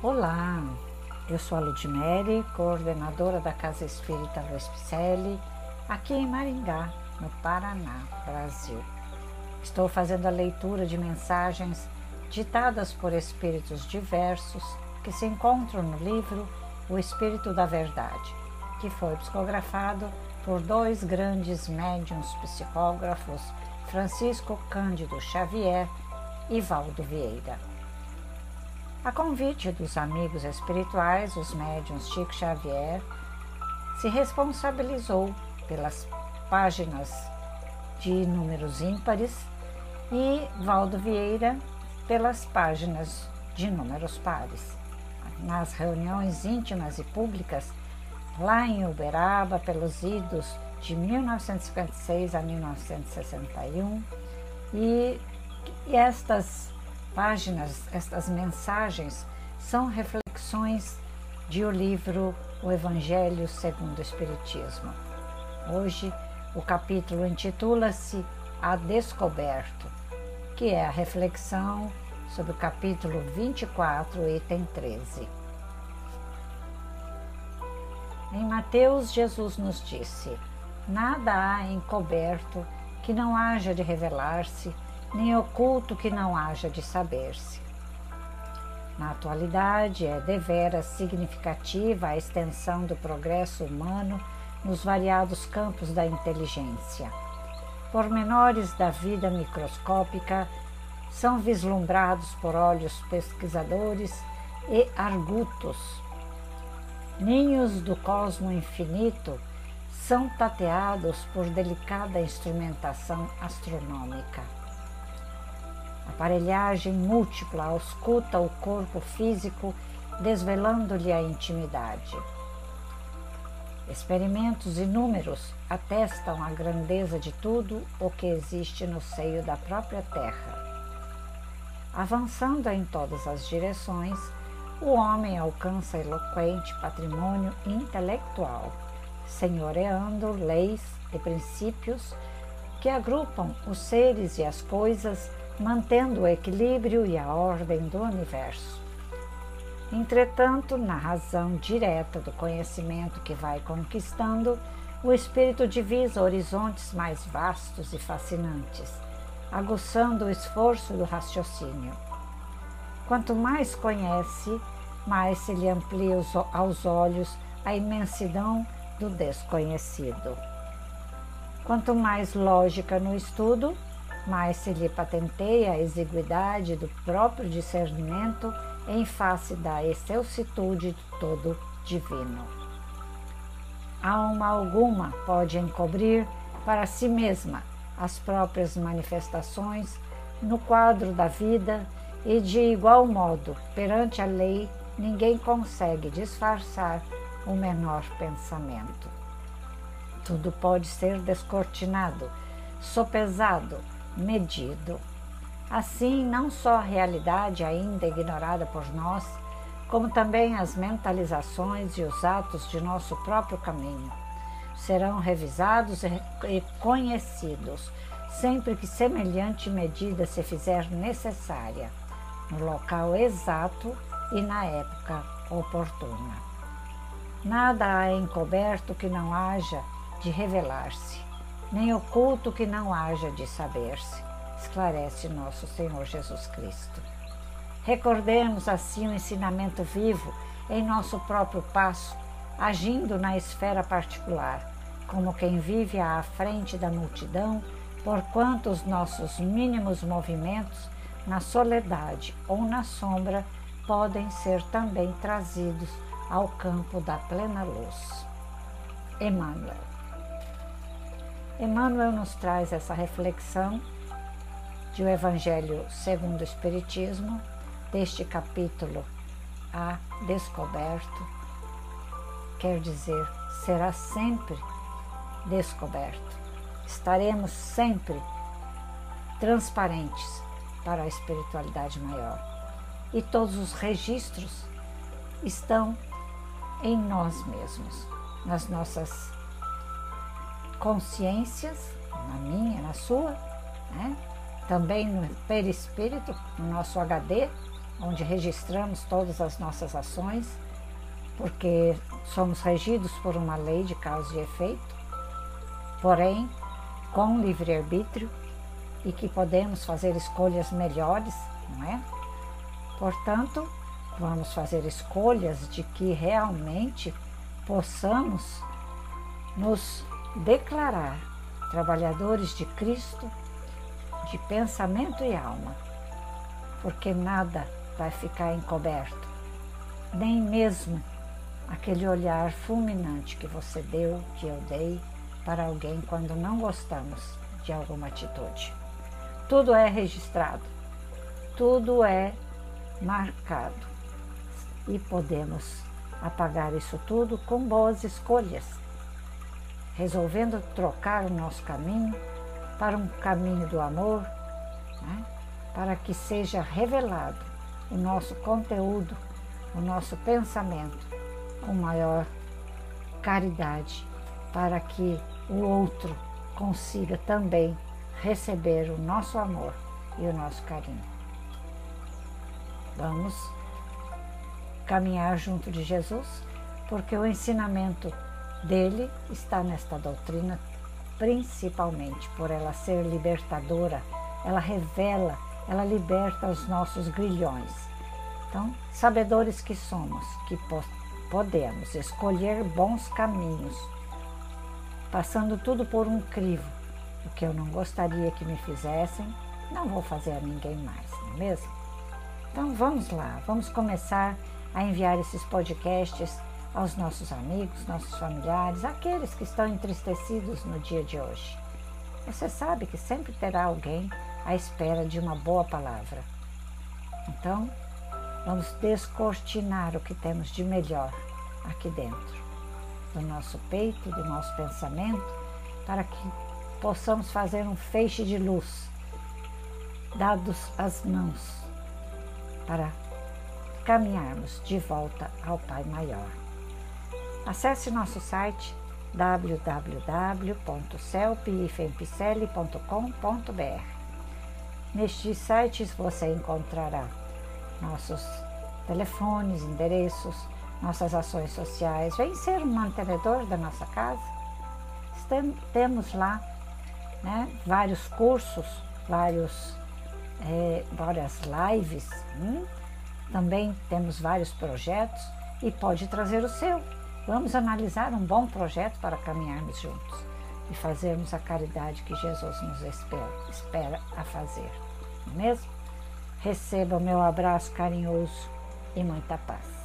Olá, eu sou a Ludmere, coordenadora da Casa Espírita Luiz Picelli, aqui em Maringá, no Paraná, Brasil. Estou fazendo a leitura de mensagens ditadas por espíritos diversos que se encontram no livro O Espírito da Verdade, que foi psicografado por dois grandes médiuns psicógrafos, Francisco Cândido Xavier e Valdo Vieira. A convite dos amigos espirituais, os médiuns Chico Xavier se responsabilizou pelas páginas de números ímpares e Valdo Vieira pelas páginas de números pares. Nas reuniões íntimas e públicas, lá em Uberaba, pelos idos de 1956 a 1961, e, estas páginas, estas mensagens, são reflexões de o livro O Evangelho segundo o Espiritismo. Hoje, o capítulo intitula-se A Descoberto, que é a reflexão sobre o capítulo 24, item 13. Em Mateus, Jesus nos disse: Nada há encoberto que não haja de revelar-se nem oculto que não haja de saber-se. Na atualidade, é devera significativa a extensão do progresso humano nos variados campos da inteligência. Pormenores da vida microscópica são vislumbrados por olhos pesquisadores e argutos. Ninhos do cosmo infinito são tateados por delicada instrumentação astronômica aparelhagem múltipla ausculta o corpo físico, desvelando-lhe a intimidade. Experimentos inúmeros atestam a grandeza de tudo o que existe no seio da própria Terra. Avançando em todas as direções, o homem alcança eloquente patrimônio intelectual, senhoreando leis e princípios que agrupam os seres e as coisas mantendo o equilíbrio e a ordem do universo. Entretanto, na razão direta do conhecimento que vai conquistando, o espírito divisa horizontes mais vastos e fascinantes, aguçando o esforço do raciocínio. Quanto mais conhece, mais se lhe amplia aos olhos a imensidão do desconhecido. Quanto mais lógica no estudo, mas se lhe patenteia a exiguidade do próprio discernimento em face da excelsitude do todo divino. Alma alguma pode encobrir para si mesma as próprias manifestações no quadro da vida e, de igual modo, perante a lei, ninguém consegue disfarçar o menor pensamento. Tudo pode ser descortinado, sopesado, medido. Assim, não só a realidade ainda ignorada por nós, como também as mentalizações e os atos de nosso próprio caminho serão revisados e conhecidos sempre que semelhante medida se fizer necessária, no local exato e na época oportuna. Nada há encoberto que não haja de revelar-se nem oculto que não haja de saber-se, esclarece nosso Senhor Jesus Cristo. Recordemos assim o ensinamento vivo em nosso próprio passo, agindo na esfera particular, como quem vive à frente da multidão, porquanto os nossos mínimos movimentos, na soledade ou na sombra, podem ser também trazidos ao campo da plena luz. Emmanuel. Emmanuel nos traz essa reflexão de o Evangelho segundo o Espiritismo, deste capítulo A Descoberto, quer dizer, será sempre descoberto. Estaremos sempre transparentes para a espiritualidade maior. E todos os registros estão em nós mesmos, nas nossas consciências, na minha, na sua, né? também no perispírito, no nosso HD, onde registramos todas as nossas ações, porque somos regidos por uma lei de causa e efeito, porém com livre-arbítrio e que podemos fazer escolhas melhores, não é? Portanto, vamos fazer escolhas de que realmente possamos nos declarar trabalhadores de Cristo de pensamento e alma, porque nada vai ficar encoberto, nem mesmo aquele olhar fulminante que você deu, que eu dei para alguém quando não gostamos de alguma atitude. Tudo é registrado, tudo é marcado e podemos apagar isso tudo com boas escolhas, resolvendo trocar o nosso caminho para um caminho do amor, né? para que seja revelado o nosso conteúdo, o nosso pensamento com maior caridade, para que o outro consiga também receber o nosso amor e o nosso carinho. Vamos caminhar junto de Jesus, porque o ensinamento dele está nesta doutrina, principalmente por ela ser libertadora, ela revela, ela liberta os nossos grilhões. Então, sabedores que somos, que podemos escolher bons caminhos, passando tudo por um crivo. O que eu não gostaria que me fizessem, não vou fazer a ninguém mais, não é mesmo? Então vamos lá, vamos começar a enviar esses podcasts aos nossos amigos, nossos familiares, aqueles que estão entristecidos no dia de hoje. Você sabe que sempre terá alguém à espera de uma boa palavra. Então, vamos descortinar o que temos de melhor aqui dentro, do nosso peito, do nosso pensamento, para que possamos fazer um feixe de luz, dados as mãos, para caminharmos de volta ao Pai Maior. Acesse nosso site www.celpifempicele.com.br. Nestes sites você encontrará nossos telefones, endereços, nossas ações sociais. Vem ser um mantenedor da nossa casa. Temos lá né, vários cursos, vários, é, várias lives. Hum? Também temos vários projetos e pode trazer o seu. Vamos analisar um bom projeto para caminharmos juntos e fazermos a caridade que Jesus nos espera, espera a fazer. Não é mesmo? Receba o meu abraço carinhoso e muita paz.